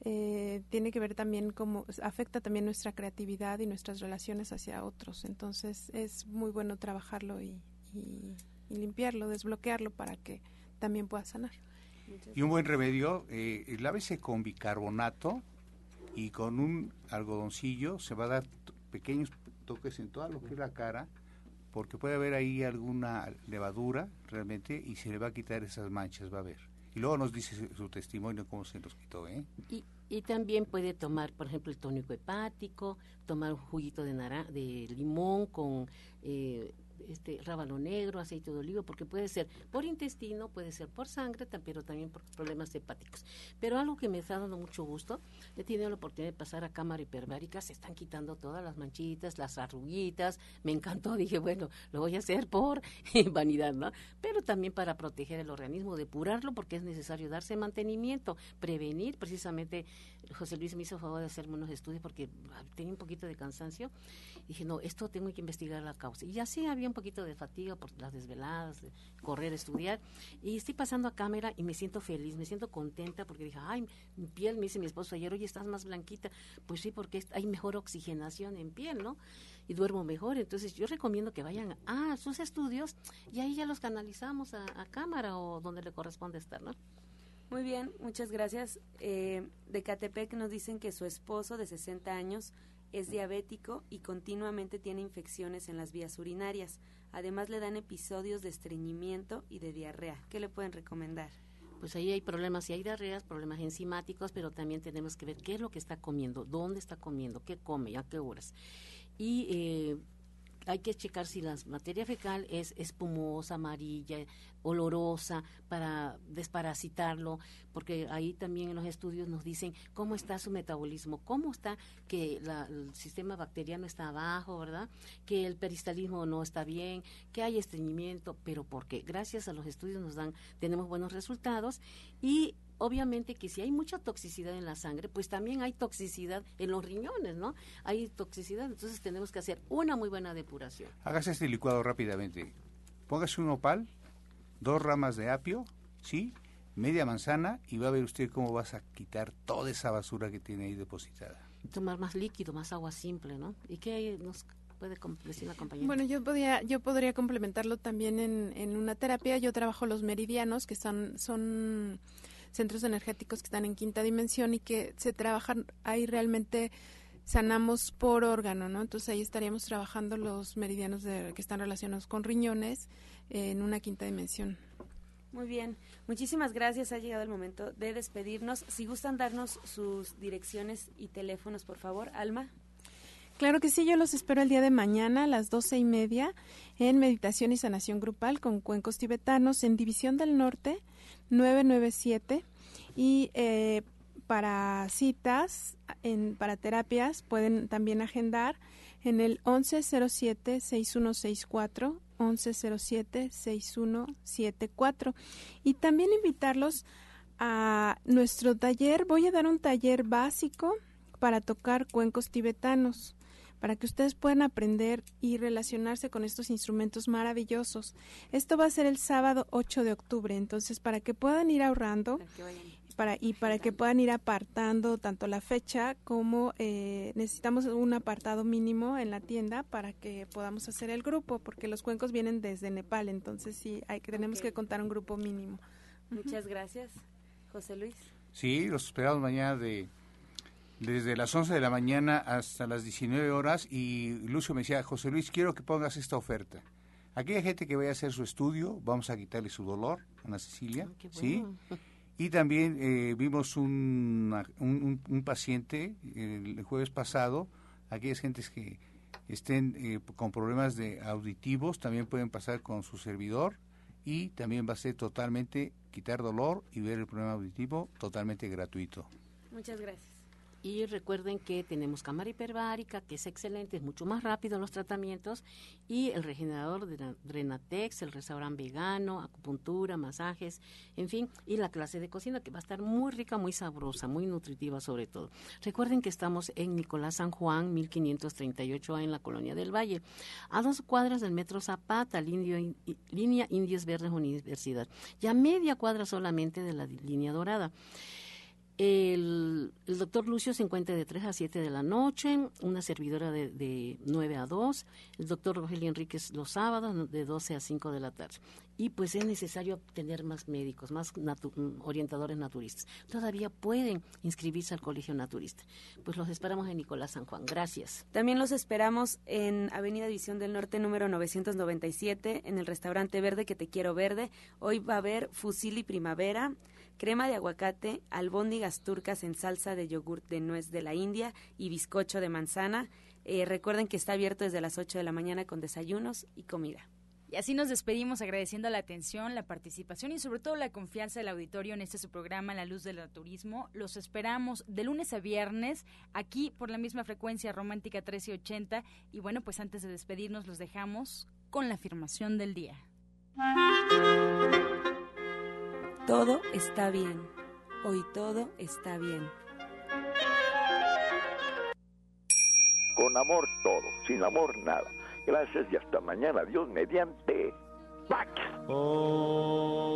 Speaker 4: Eh, tiene que ver también cómo afecta también nuestra creatividad y nuestras relaciones hacia otros. Entonces es muy bueno trabajarlo y, y- y limpiarlo, desbloquearlo para que también pueda sanar.
Speaker 9: Y un buen remedio, eh, lávese con bicarbonato y con un algodoncillo se va a dar pequeños toques en toda lo que es la cara, porque puede haber ahí alguna levadura realmente y se le va a quitar esas manchas, va a ver. Y luego nos dice su, testimonio cómo se los quitó, ¿eh?
Speaker 8: Y, y también puede tomar, por ejemplo, el tónico hepático, tomar un juguito de, nara de limón con eh, este rábano negro, aceite de olivo, porque puede ser por intestino, puede ser por sangre, pero también por problemas hepáticos. Pero algo que me está dando mucho gusto, he tenido la oportunidad de pasar a cámara hiperbárica, se están quitando todas las manchitas, las arruguitas, me encantó, dije, bueno, lo voy a hacer por vanidad, ¿no? Pero también para proteger el organismo, depurarlo, porque es necesario darse mantenimiento, prevenir, precisamente José Luis me hizo favor de hacerme unos estudios porque ah, tenía un poquito de cansancio. Dije, no, esto tengo que investigar la causa. Y así había un poquito de fatiga por las desveladas, de correr, estudiar. Y estoy pasando a cámara y me siento feliz, me siento contenta porque dije, ay, mi piel, me dice mi esposo ayer, oye, estás más blanquita. Pues sí, porque hay mejor oxigenación en piel, ¿no? Y duermo mejor. Entonces yo recomiendo que vayan a sus estudios y ahí ya los canalizamos a, a cámara o donde le corresponde estar, ¿no?
Speaker 2: Muy bien, muchas gracias. Eh, de Catepec nos dicen que su esposo de 60 años es diabético y continuamente tiene infecciones en las vías urinarias. Además le dan episodios de estreñimiento y de diarrea. ¿Qué le pueden recomendar?
Speaker 8: pues ahí hay problemas, y hay diarreas, problemas enzimáticos, pero también tenemos que ver qué es lo que está comiendo, dónde está comiendo, qué come, a qué horas. Y eh, hay que checar si la materia fecal es espumosa, amarilla, olorosa, para desparasitarlo, porque ahí también en los estudios nos dicen cómo está su metabolismo, cómo está que la- el sistema bacteriano está abajo, ¿verdad? Que el peristalismo no está bien, que hay estreñimiento, pero porque gracias a los estudios nos dan, tenemos buenos resultados y obviamente que si hay mucha toxicidad en la sangre, pues también hay toxicidad en los riñones, ¿no? Hay toxicidad, entonces tenemos que hacer una muy buena depuración.
Speaker 9: Hágase este licuado rápidamente. Póngase un opal, dos ramas de apio, ¿sí? Media manzana y va a ver usted cómo vas a quitar toda esa basura que tiene ahí depositada.
Speaker 8: Tomar más líquido, más agua simple, ¿no? ¿Y qué nos puede decir la compañera?
Speaker 4: Bueno, yo podría, yo podría complementarlo también en, en una terapia. Yo trabajo los meridianos, que son, son centros energéticos que están en quinta dimensión y que se trabajan ahí realmente sanamos por órgano, ¿no? Entonces ahí estaríamos trabajando los meridianos de, que están relacionados con riñones en una quinta dimensión.
Speaker 2: Muy bien, muchísimas gracias. Ha llegado el momento de despedirnos. Si gustan darnos sus direcciones y teléfonos, por favor, Alma.
Speaker 4: Claro que sí, yo los espero el día de mañana a las doce y media en Meditación y Sanación Grupal con Cuencos Tibetanos en División del Norte 997 y eh, para citas, en, para terapias, pueden también agendar en el 1107-6164, 1107-6174. Y también invitarlos a nuestro taller. Voy a dar un taller básico para tocar cuencos tibetanos para que ustedes puedan aprender y relacionarse con estos instrumentos maravillosos. Esto va a ser el sábado 8 de octubre, entonces para que puedan ir ahorrando para, y para que puedan ir apartando tanto la fecha como eh, necesitamos un apartado mínimo en la tienda para que podamos hacer el grupo, porque los cuencos vienen desde Nepal, entonces sí, hay, tenemos que contar un grupo mínimo.
Speaker 2: Muchas gracias. José Luis.
Speaker 9: Sí, los esperamos mañana de desde las 11 de la mañana hasta las 19 horas y Lucio me decía, José Luis, quiero que pongas esta oferta. Aquella gente que vaya a hacer su estudio, vamos a quitarle su dolor, Ana Cecilia, ah, ¿sí? Y también eh, vimos un, un, paciente el jueves pasado, aquellas gentes que estén eh, con problemas de auditivos también pueden pasar con su servidor y también va a ser totalmente quitar dolor y ver el problema auditivo totalmente gratuito.
Speaker 2: Muchas gracias.
Speaker 8: Y recuerden que tenemos cámara hiperbárica, que es excelente, es mucho más rápido los tratamientos, y el regenerador de Drenatex, el restaurante vegano, acupuntura, masajes, en fin, y la clase de cocina que va a estar muy rica, muy sabrosa, muy nutritiva sobre todo. Recuerden que estamos en Nicolás San Juan, 1538 en la Colonia del Valle, a dos cuadras del Metro Zapata, línea Indios Verdes Universidad, y a media cuadra solamente de la línea dorada. El, doctor Lucio se encuentra de 3 a 7 de la noche, una servidora de, de 9 a 2, el doctor Rogelio Enríquez los sábados de 12 a 5 de la tarde. Y pues es necesario tener más médicos, más orientadores naturistas. Todavía pueden inscribirse al Colegio Naturista. Pues los esperamos en Nicolás San Juan. Gracias.
Speaker 2: También los esperamos en Avenida División del Norte número 997, en el restaurante Verde que te quiero verde. Hoy va a haber fusil y primavera crema de aguacate, albóndigas turcas en salsa de yogur de nuez de la India y bizcocho de manzana. Eh, recuerden que está abierto desde las 8 de la mañana con desayunos y comida.
Speaker 1: Y así nos despedimos agradeciendo la atención, la participación y sobre todo la confianza del auditorio en este su programa La Luz del Turismo. Los esperamos de lunes a viernes aquí por la misma frecuencia romántica 1380 y bueno, pues antes de despedirnos los dejamos con la afirmación del día.
Speaker 2: Todo está bien. Hoy todo está bien.
Speaker 12: Con amor todo, sin amor nada. Gracias y hasta mañana. Dios mediante. Pax. Oh.